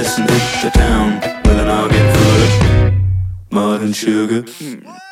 Madison hit the town with an organ full of modern sugar. Hmm.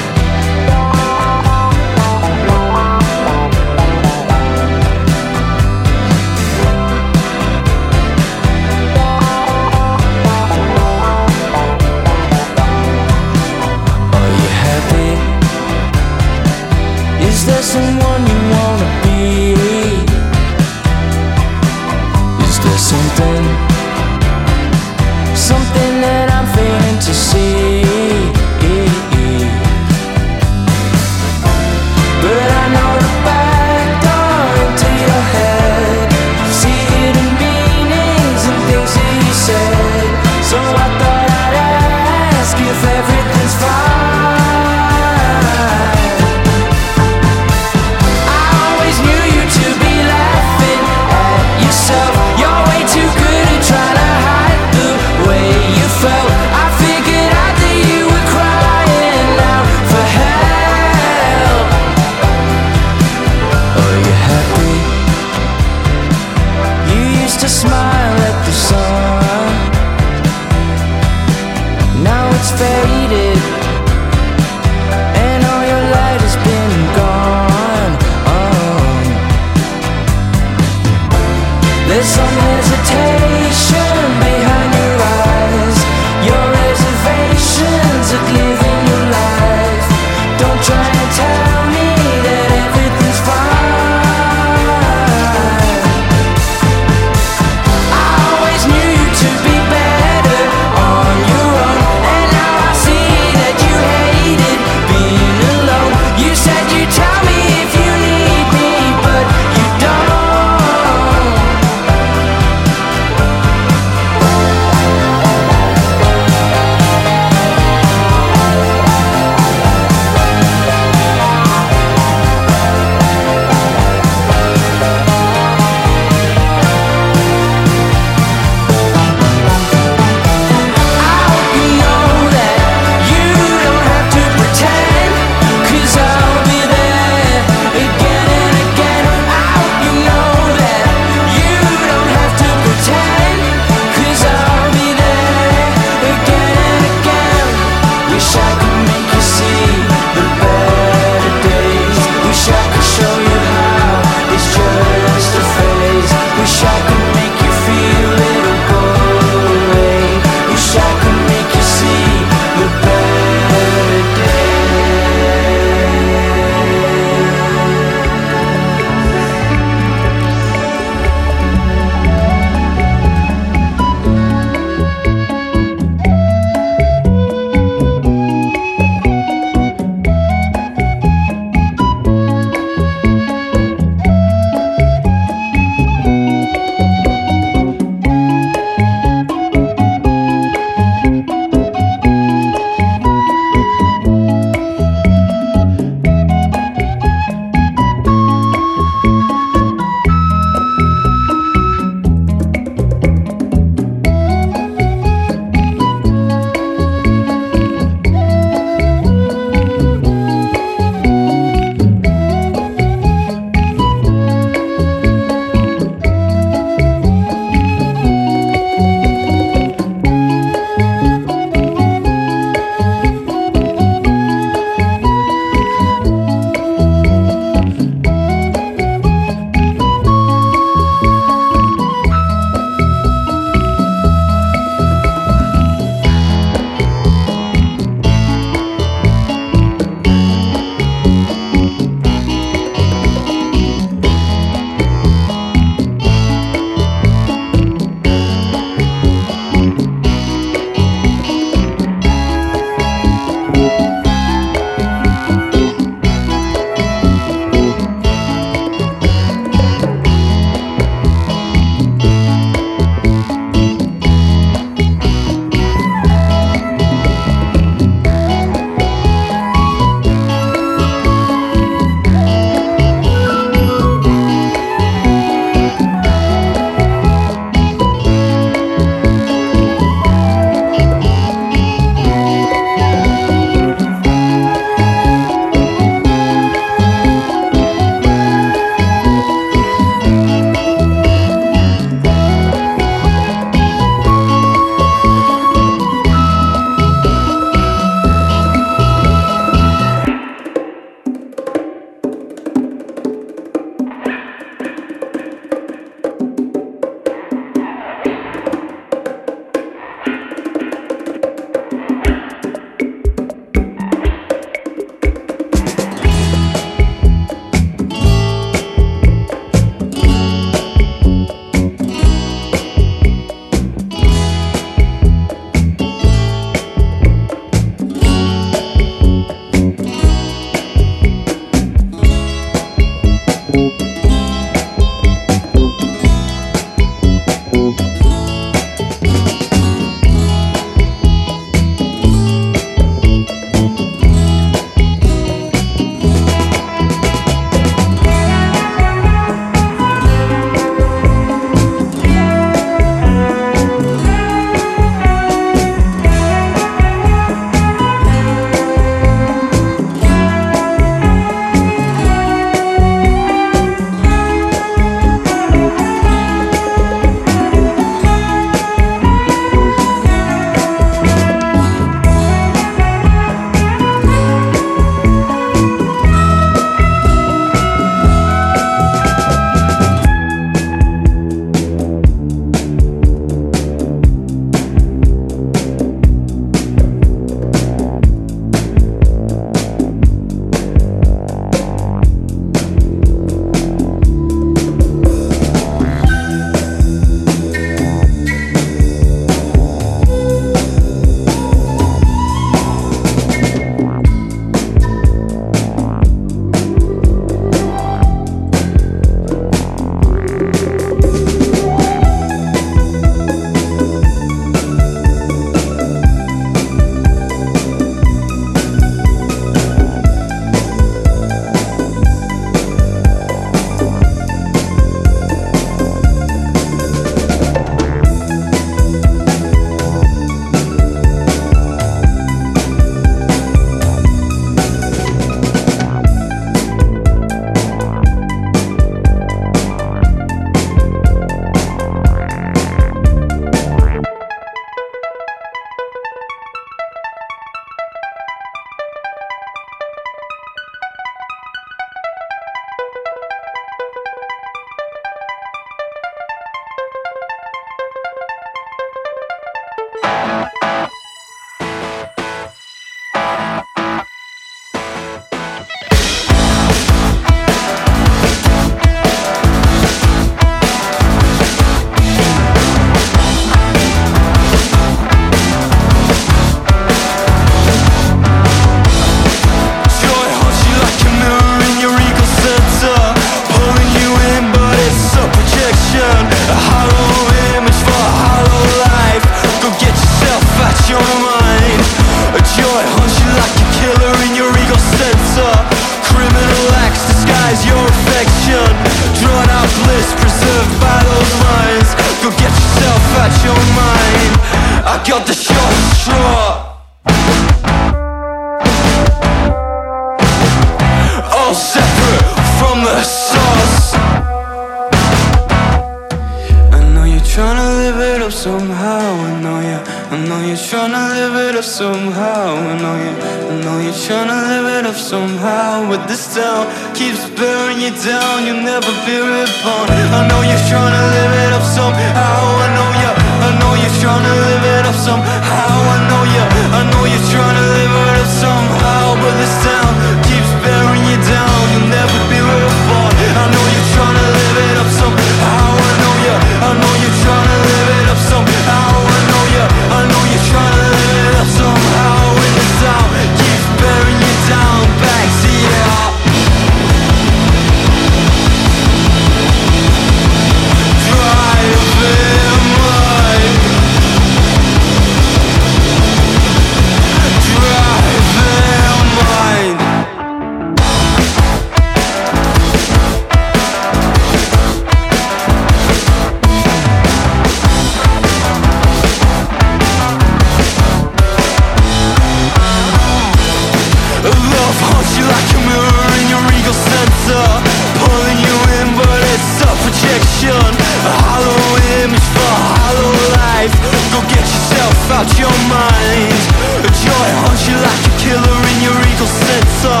out your mind. A joy haunts you like a killer in your eagle sensor.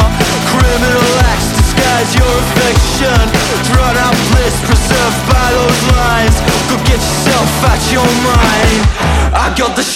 Criminal acts disguise your affection. Drawn out bliss preserved by those lines. Go get yourself out your mind. I got the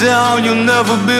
down, you'll never be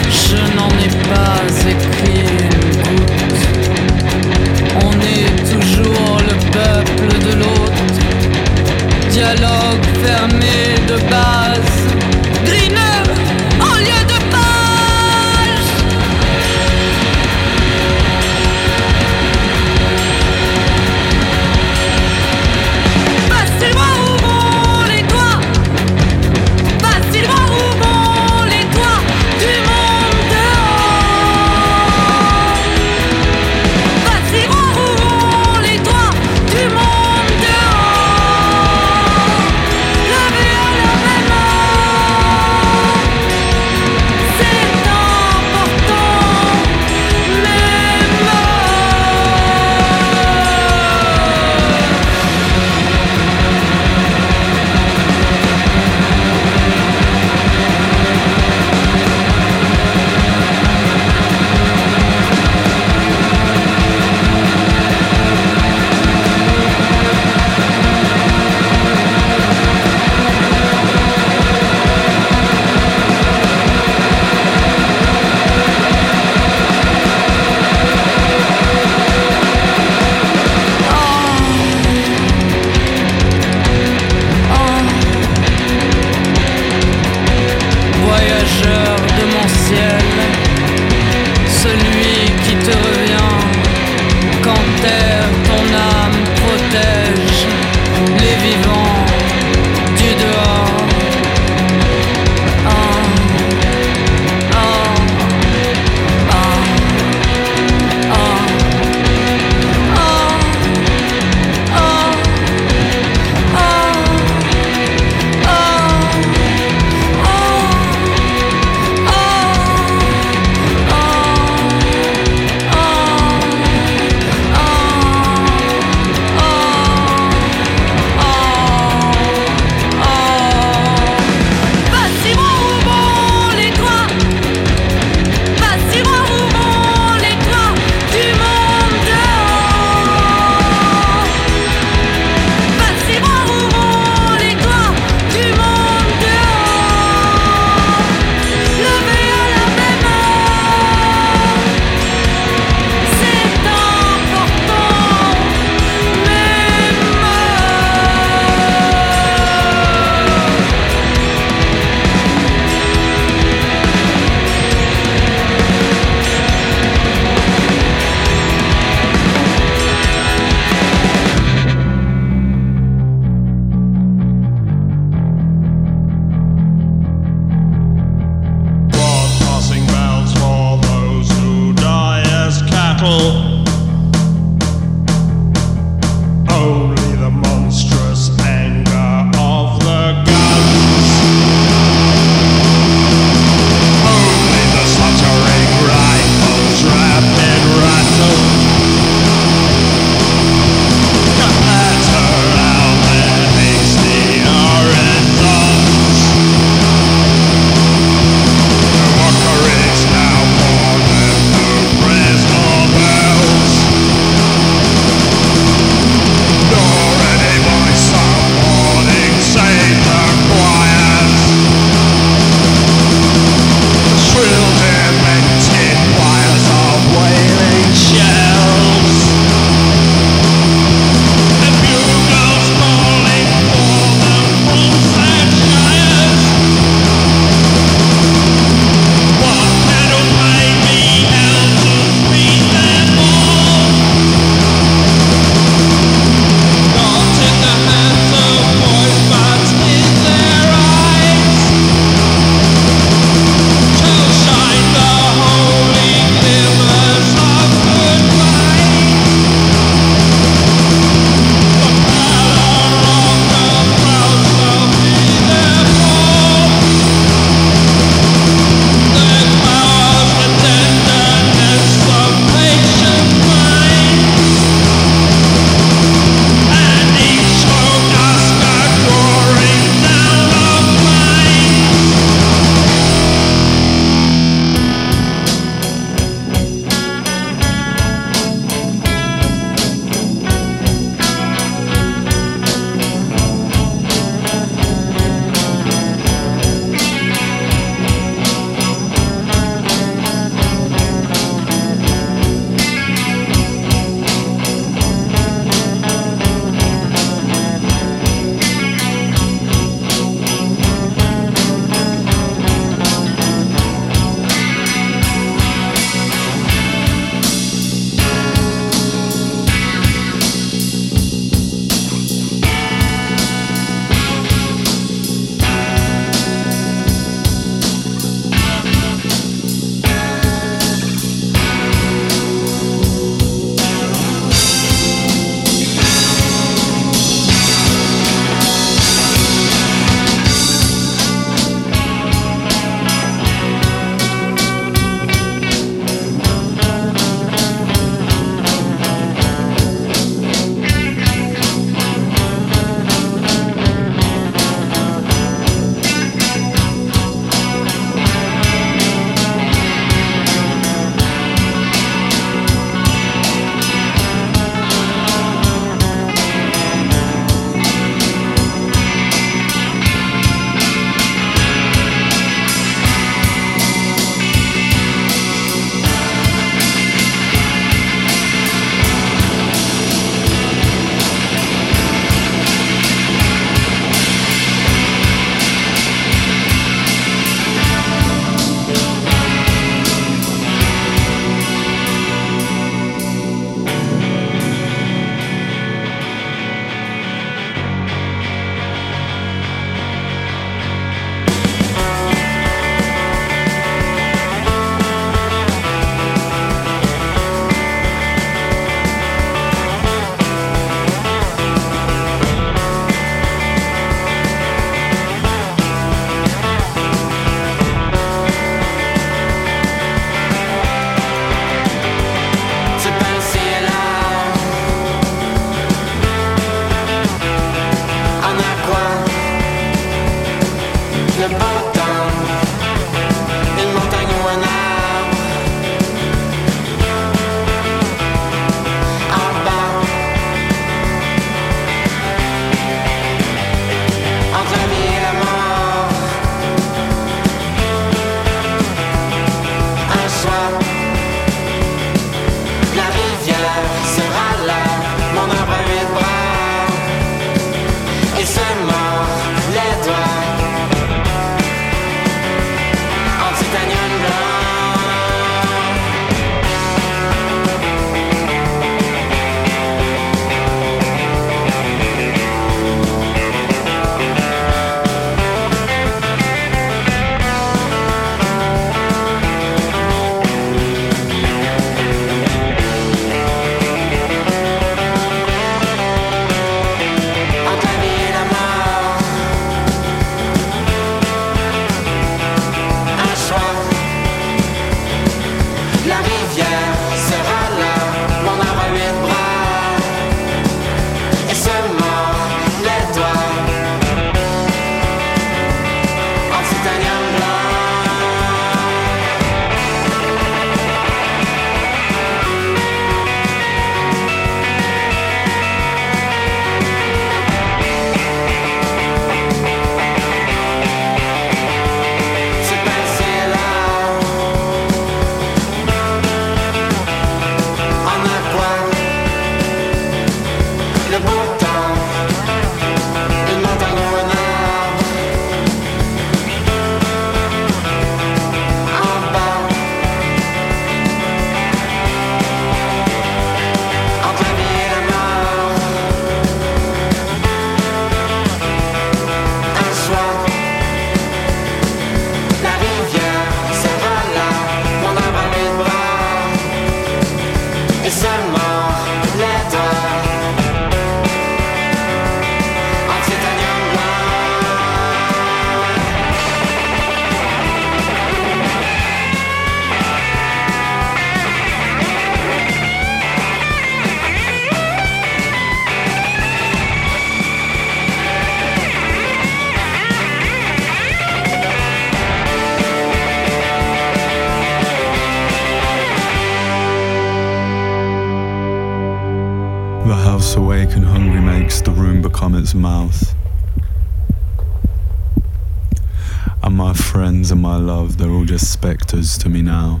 to me now.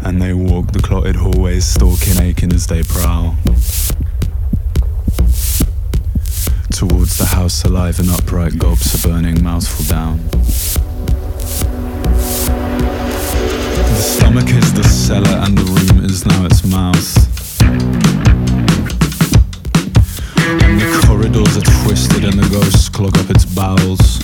And they walk the clotted hallways, stalking, aching as they prowl. Towards the house alive and upright gulps a burning mouthful down. The stomach is the cellar and the room is now its mouth. And the corridors are twisted and the ghosts clog up its bowels.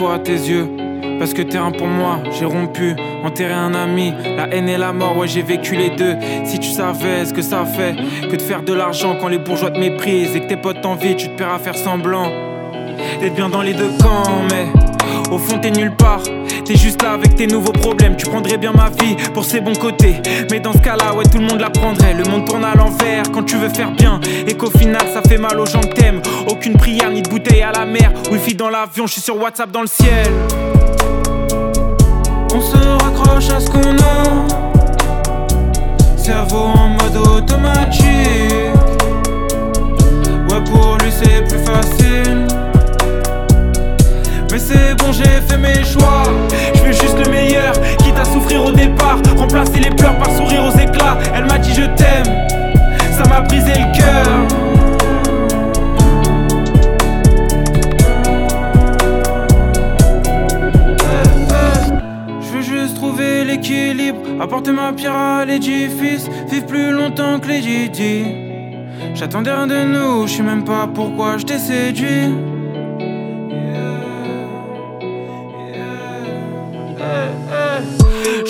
À tes yeux. Parce que t'es un pour moi, j'ai rompu, enterré un ami, la haine et la mort, ouais j'ai vécu les deux. Si tu savais ce que ça fait que de faire de l'argent quand les bourgeois te méprisent et que tes potes t'envient, tu te perds à faire semblant d'être bien dans les deux camps, mais au fond t'es nulle part. Juste là avec tes nouveaux problèmes. Tu prendrais bien ma vie pour ses bons côtés. Mais dans ce cas-là, ouais, tout le monde la prendrait. Le monde tourne à l'envers quand tu veux faire bien. Et qu'au final, ça fait mal aux gens que t'aimes. Aucune prière ni de bouteille à la mer. Wifi dans l'avion, je suis sur WhatsApp dans le ciel. On se raccroche à ce qu'on a. Cerveau en mode automatique. Ouais, pour lui c'est plus facile. C'est bon, j'ai fait mes choix. Je veux juste le meilleur, quitte à souffrir au départ. Remplacer les pleurs par sourire aux éclats. Elle m'a dit je t'aime, ça m'a brisé le cœur. Veux juste trouver l'équilibre, apporter ma pierre à l'édifice, vivre plus longtemps que les. J'attendais rien de nous, je sais même pas pourquoi je t'ai séduit.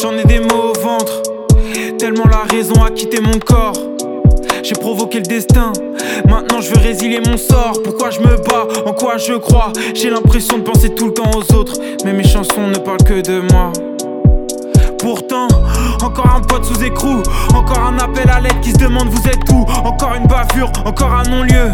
J'en ai des mots au ventre, tellement la raison a quitté mon corps. J'ai provoqué le destin, maintenant je veux résilier mon sort. Pourquoi je me bats, en quoi je crois? J'ai l'impression de penser tout le temps aux autres, mais mes chansons ne parlent que de moi. Pourtant, encore un pote sous écrou, encore un appel à l'aide qui se demande vous êtes où, encore une bavure, encore un non-lieu.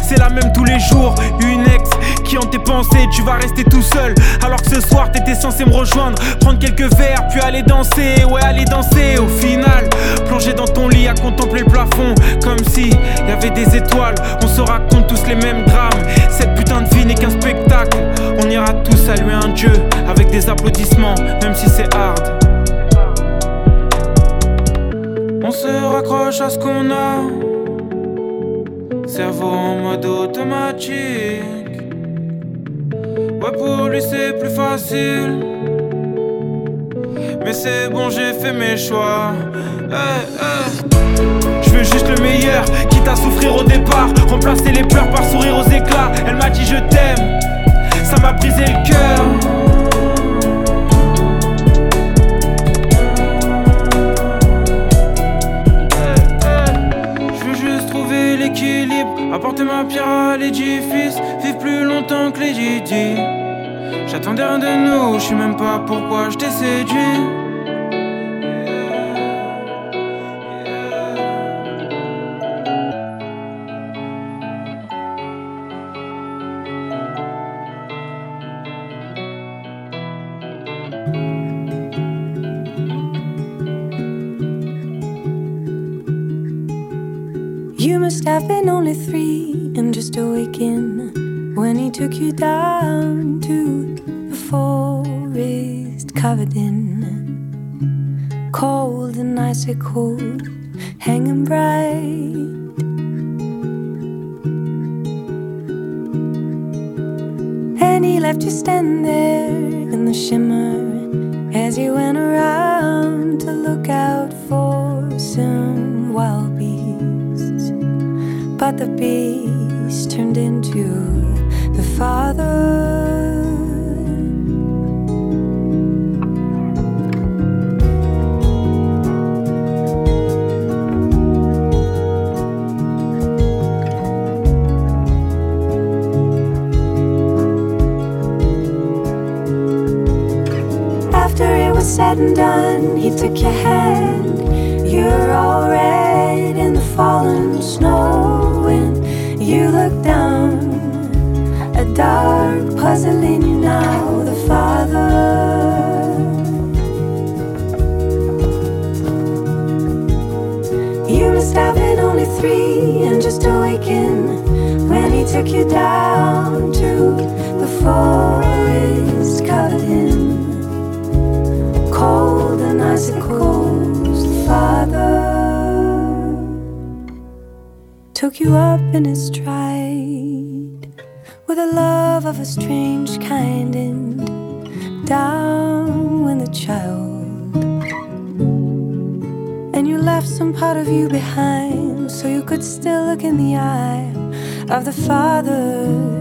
C'est la même tous les jours, une ex Qui en tes pensées, tu vas rester tout seul. Alors que ce soir t'étais censé me rejoindre. Prendre quelques verres, puis aller danser. Ouais, aller danser. Au final, plonger dans ton lit à contempler le plafond. Comme si y avait des étoiles. On se raconte tous les mêmes drames. Cette putain de vie n'est qu'un spectacle. On ira tous saluer un dieu avec des applaudissements, même si c'est hard. On se raccroche à ce qu'on a. Cerveau en mode automatique. Ouais, pour lui c'est plus facile. Mais c'est bon, j'ai fait mes choix. Je veux juste le meilleur, quitte à souffrir au départ. Remplacer les pleurs par sourire aux éclats. Elle m'a dit je t'aime, ça m'a brisé le cœur. L'équilibre, apporter ma pierre à l'édifice, vivre plus longtemps que les. J'attendais rien de nous, je sais même pas pourquoi je t'ai séduit. Cold and took you up in his stride with a love of a strange kind and down when the child. And you left some part of you behind so you could still look in the eye of the father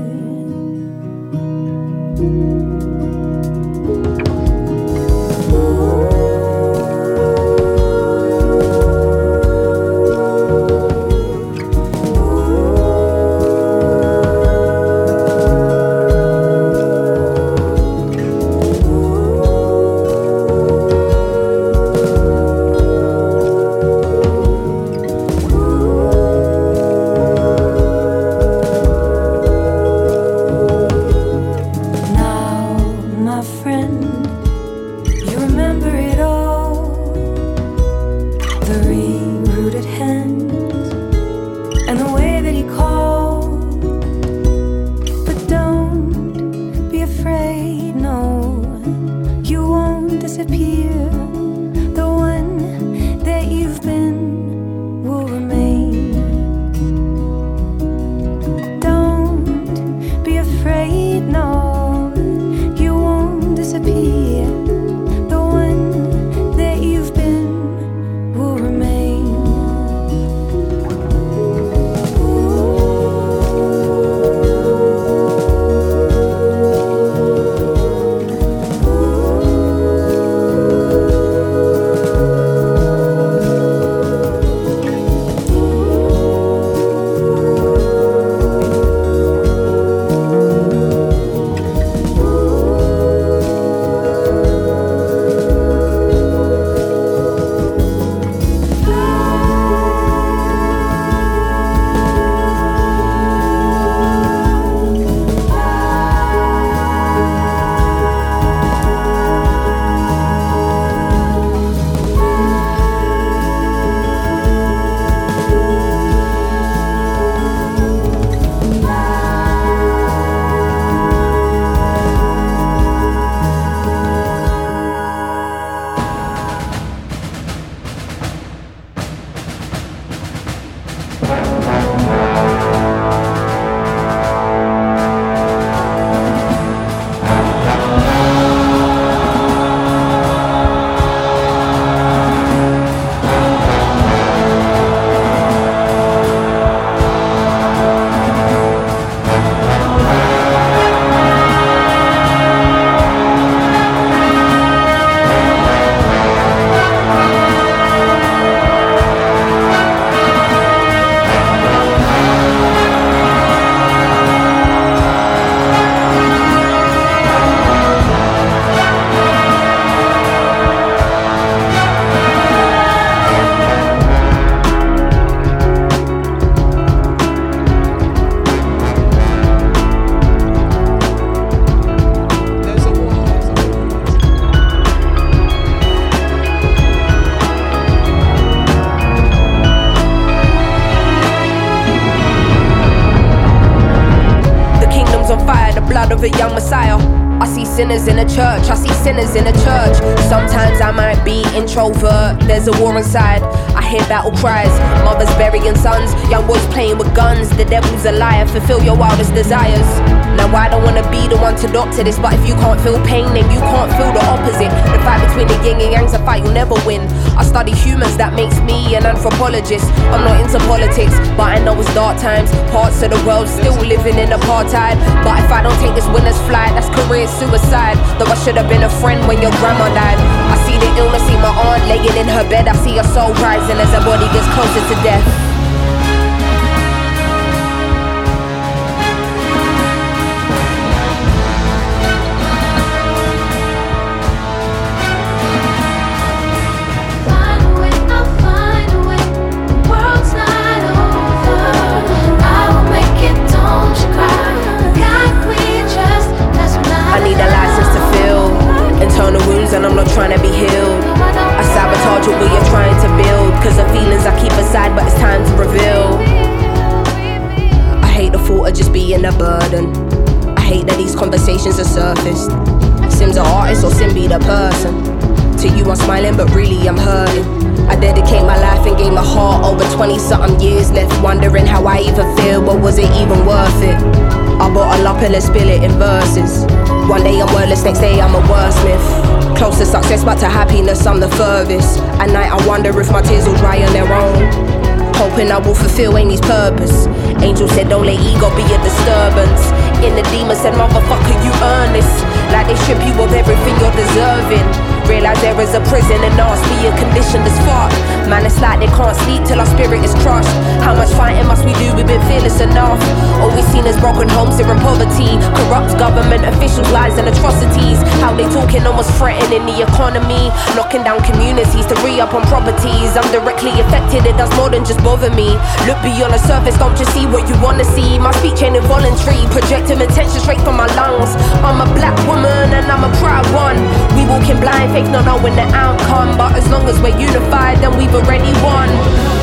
in a church. Sometimes I might be introvert, there's a war inside. I hear battle cries, mothers burying sons, young boys playing with guns. The devil's a liar, fulfill your wildest desires. Now I don't wanna be the one to doctor this, but if you can't feel pain, then you can't feel the opposite. The fight between the yin and yang's a fight you'll never win. I study humans, that makes me an anthropologist. I'm not into politics, but I know it's dark times. Parts of the world still living in apartheid. But if I don't take this winner's flight, that's career suicide. Though I should have been a friend when your grandma died. I see the illness, see my aunt laying in her bed. I see her soul rising as her body gets closer to death. Was it even worth it? I bottle up and then spill it in verses. One day I'm wordless, next day I'm a wordsmith. Close to success, but to happiness I'm the furthest. At night I wonder if my tears will dry on their own. Hoping I will fulfill Amy's purpose. Angel said, don't let ego be a disturbance. In the demon said, motherfucker, you earn this. Like they strip you of everything you're deserving. Realize there is a prison and ask me a condition that's fucked. Man, it's like they can't sleep till our spirit is crushed. How much fighting must we do? We've enough. All we've seen is broken homes here in poverty. Corrupt government officials, lies and atrocities. How they talking almost threatening the economy. Knocking down communities to re up on properties. I'm directly affected, it does more than just bother me. Look beyond the surface, don't just see what you wanna see. My speech ain't involuntary, projecting attention straight from my lungs. I'm a black woman and I'm a proud one. We walking blind, faith not knowing the outcome. But as long as we're unified, then we've already won.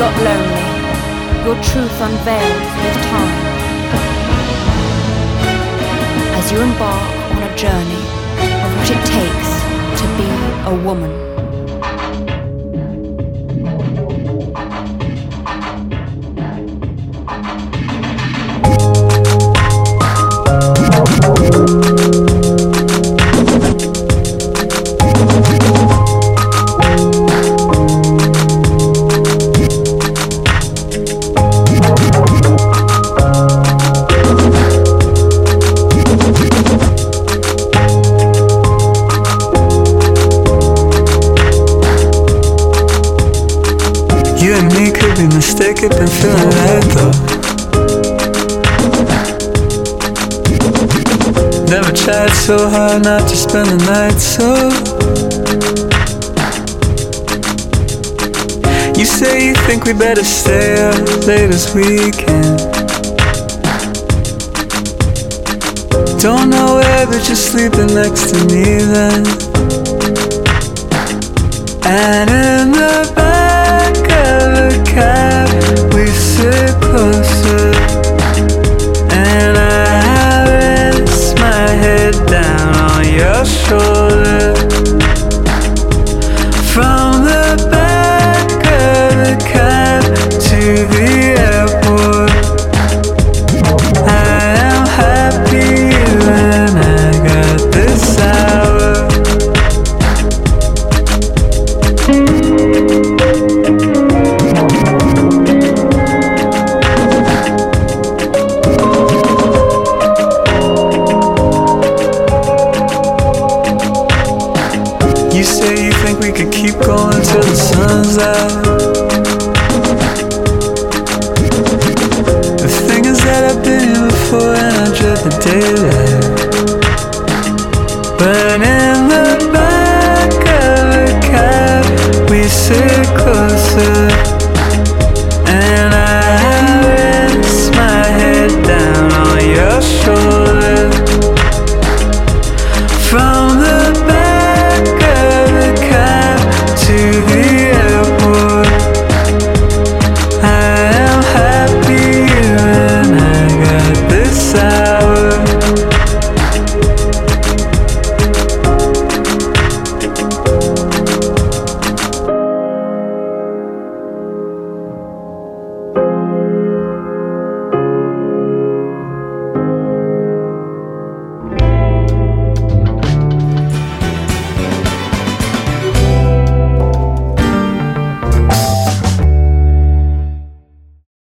Not lonely. Your truth unveiled with time. As you embark on a journey of what it takes to be a woman. so hard not to spend the night so You say you think we better stay up late as we can. Don't know where but you're sleeping next to me then